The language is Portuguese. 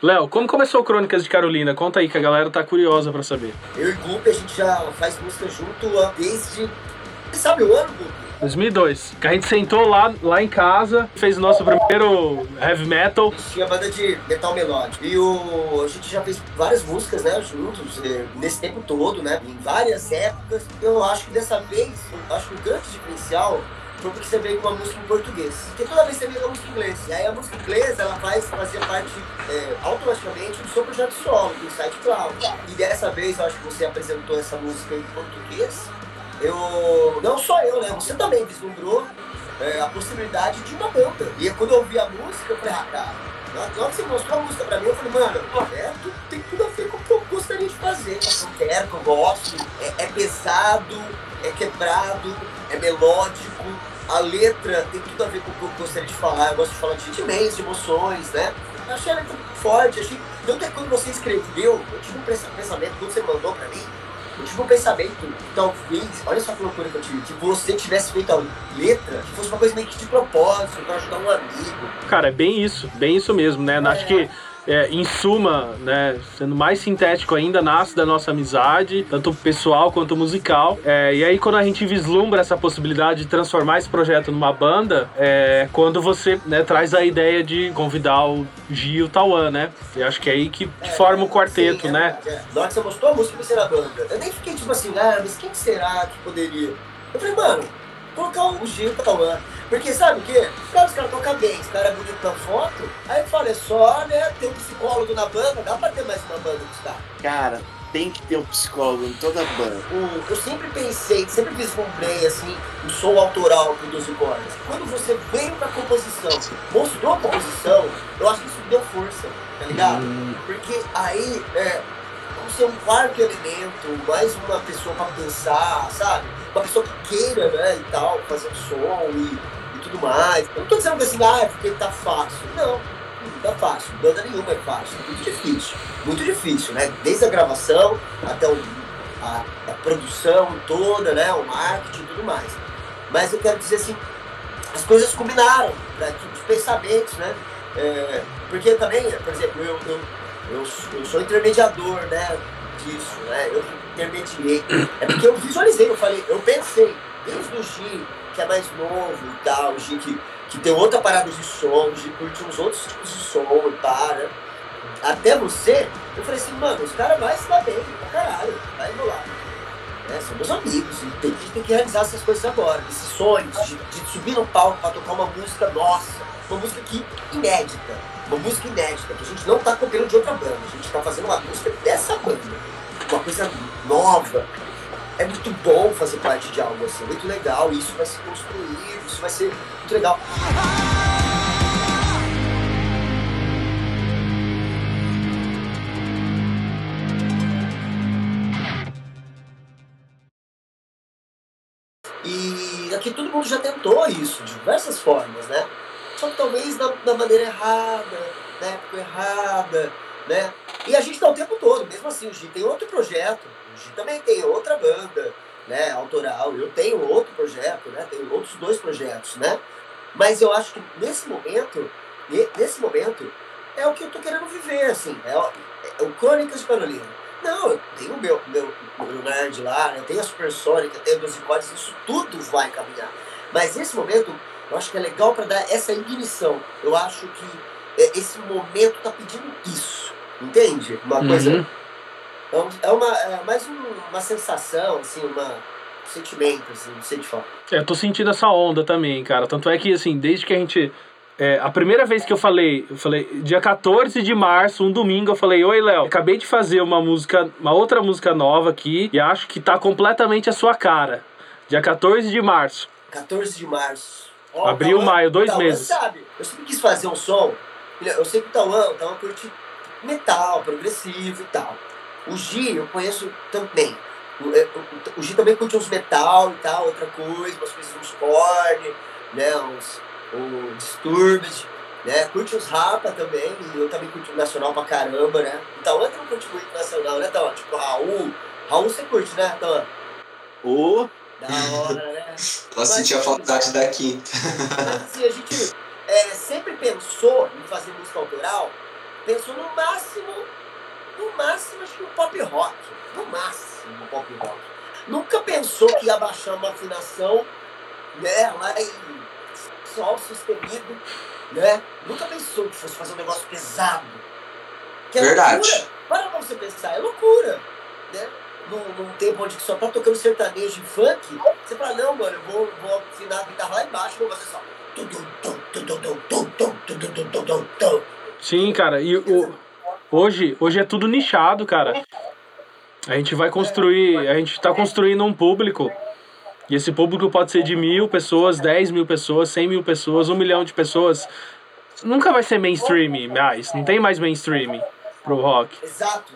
Léo, como começou o Crônicas de Carolina? Conta aí que a galera tá curiosa para saber. Eu e o Gup, a gente já faz música junto desde. Você sabe o ano, Gup? 2002. Que a gente sentou lá, lá em casa, fez o nosso primeiro heavy metal. Tinha banda de metal melódico. E o, a gente já fez várias músicas, né, juntos, eh, nesse tempo todo, né, em várias épocas. Eu acho que dessa vez, eu acho que o grande diferencial foi porque você veio com uma música em português. Porque toda vez você vem com uma música em inglês. E aí a música em inglês, ela vai fazer parte é, automaticamente do seu projeto solo, do Site Cloud. E dessa vez, eu acho que você apresentou essa música em português. Eu, não só eu, né? Você também vislumbrou é, a possibilidade de uma banda. E quando eu ouvi a música, eu falei, ah, cara, na hora que você mostrou a música pra mim, eu falei, mano, é, tem tudo a ver com o que eu gostaria de fazer. Eu quero, que eu gosto. É, é pesado, é quebrado, é melódico a letra tem tudo a ver com o que eu gostaria de falar. Eu gosto de falar de sentimentos, de emoções, né? Eu achei a letra forte, achei. Tanto é que quando você escreveu, eu tive um pensamento, quando você mandou pra mim, eu tive um pensamento, talvez, olha só que loucura que eu tive, que você tivesse feito a letra, que fosse uma coisa meio que de propósito, pra ajudar um amigo. Cara, é bem isso, bem isso mesmo, né? É. Acho que é, em suma, né, sendo mais sintético ainda, nasce da nossa amizade, tanto pessoal quanto musical. É, e aí, quando a gente vislumbra essa possibilidade de transformar esse projeto numa banda, é quando você né, traz a ideia de convidar o Gil e o Tauan, né? Eu acho que é aí que, é, forma o quarteto, sim, é, né? É, Na hora que você mostrou a música, você era banda. Eu nem fiquei tipo assim, ah, mas quem será que poderia? Eu falei, mano, colocar o Gil e o Tauan. Porque sabe o quê? Cara, os caras tocam bem, os caras é bonito na foto. Aí eu falo, é só, né, ter um psicólogo na banda, dá pra ter mais uma banda que está. Cara, tem que ter um psicólogo em toda banda. Um, eu sempre pensei, sempre vislumbrei, assim, o som autoral do 12 cordas. Quando você veio pra composição, mostrou a composição, eu acho que isso deu força, tá ligado? Hum. Porque aí, é, você é um quarto elemento, mais uma pessoa pra pensar, sabe? Uma pessoa que queira, né, e tal, fazer um som e tudo mais. Eu não tô dizendo assim, ah, é porque tá fácil. Não, não tá fácil. Banda nenhuma é fácil. É muito difícil. Muito difícil, né? Desde a gravação até o, a, a produção toda, né? O marketing e tudo mais. Mas eu quero dizer assim, as coisas combinaram para os pensamentos, né? É, porque também, por exemplo, eu, eu, eu, eu sou intermediador, né? Disso, né? Eu intermediei. É porque eu visualizei, eu falei, eu pensei, desde o G, que é mais novo e tal, o G que, que tem outra parada de som, o G curte uns outros tipos de som e para. Né? Até você, eu falei assim, mano, os caras vão se dar bem pra caralho, vai rolar. Né? São meus amigos, e tem, a gente tem que realizar essas coisas agora, esses sonhos de, de subir no palco pra tocar uma música nossa, uma música que inédita, uma música inédita, que a gente não tá copiando de outra banda, a gente tá fazendo uma música dessa banda, uma coisa nova, é muito bom fazer parte de algo assim, muito legal, isso vai se construir, isso vai ser muito legal. E aqui todo mundo já tentou isso, de diversas formas, né? Só que talvez da, da maneira errada, na época errada, né? E a gente dá o tempo todo, mesmo assim, o Gi tem outro projeto, Gi também tem outra banda, né, autoral. Eu tenho outro projeto, né? Tenho outros dois projetos, né? Mas eu acho que nesse momento, nesse momento, é o que eu tô querendo viver, assim. É, o, é o Crônicas de Carolina. Não, eu tenho o meu, meu, meu nerd lá, eu tenho a Supersonic, eu tenho 12 cordas, isso tudo vai caminhar. Mas nesse momento, eu acho que é legal para dar essa ignição. Eu acho que é, esse momento tá pedindo isso. Entende? Uma coisa uhum. Então, é uma, é mais um, uma sensação, assim, uma, um sentimento, assim, não sei te falar. É, eu tô sentindo essa onda também, cara. Tanto é que, assim, desde que a gente. É, a primeira vez que eu falei, eu falei, dia 14 de março, um domingo, eu falei, oi, Léo, acabei de fazer uma música, uma outra música nova aqui e acho que tá completamente a sua cara. Dia 14 de março. 14 de março. Oh, Abril, Tauan, maio, dois Tauan meses. sabe, eu sempre quis fazer um som. Eu sei que o Tauan, o Tauan curte metal, progressivo e tal. O Gi eu conheço também. O, é, o, o Gi também curte uns metal e tal, outra coisa, umas coisas uns corne, né, uns, uns disturbed, né, curte uns rapa também, e eu também curto nacional pra caramba, né. Então, eu não curte muito nacional, né, Tauan? Tipo, Raul, Raul você curte, né, Tauan? Ô! Oh. Da hora, né? Ela sentia falta da quinta. Mas assim, a gente é, sempre pensou em fazer música autoral Pensou no máximo, no máximo, acho que no pop rock. No máximo, no pop rock. Nunca pensou que ia baixar uma afinação, né, lá em sol sustenido, né? Nunca pensou que fosse fazer um negócio pesado. Que é Verdade. loucura. Para pra você pensar, é loucura, né? Num, num tempo onde só tá tocando sertanejo e funk, você fala, não, mano, eu vou, vou afinar a guitarra lá embaixo, vou fazer só. Sim, cara, e o, hoje, hoje é tudo nichado, cara. A gente vai construir, a gente tá construindo um público. E esse público pode ser de mil pessoas, dez mil pessoas, cem mil pessoas, um milhão de pessoas. Nunca vai ser mainstream mais, não tem mais mainstream pro rock. Exato.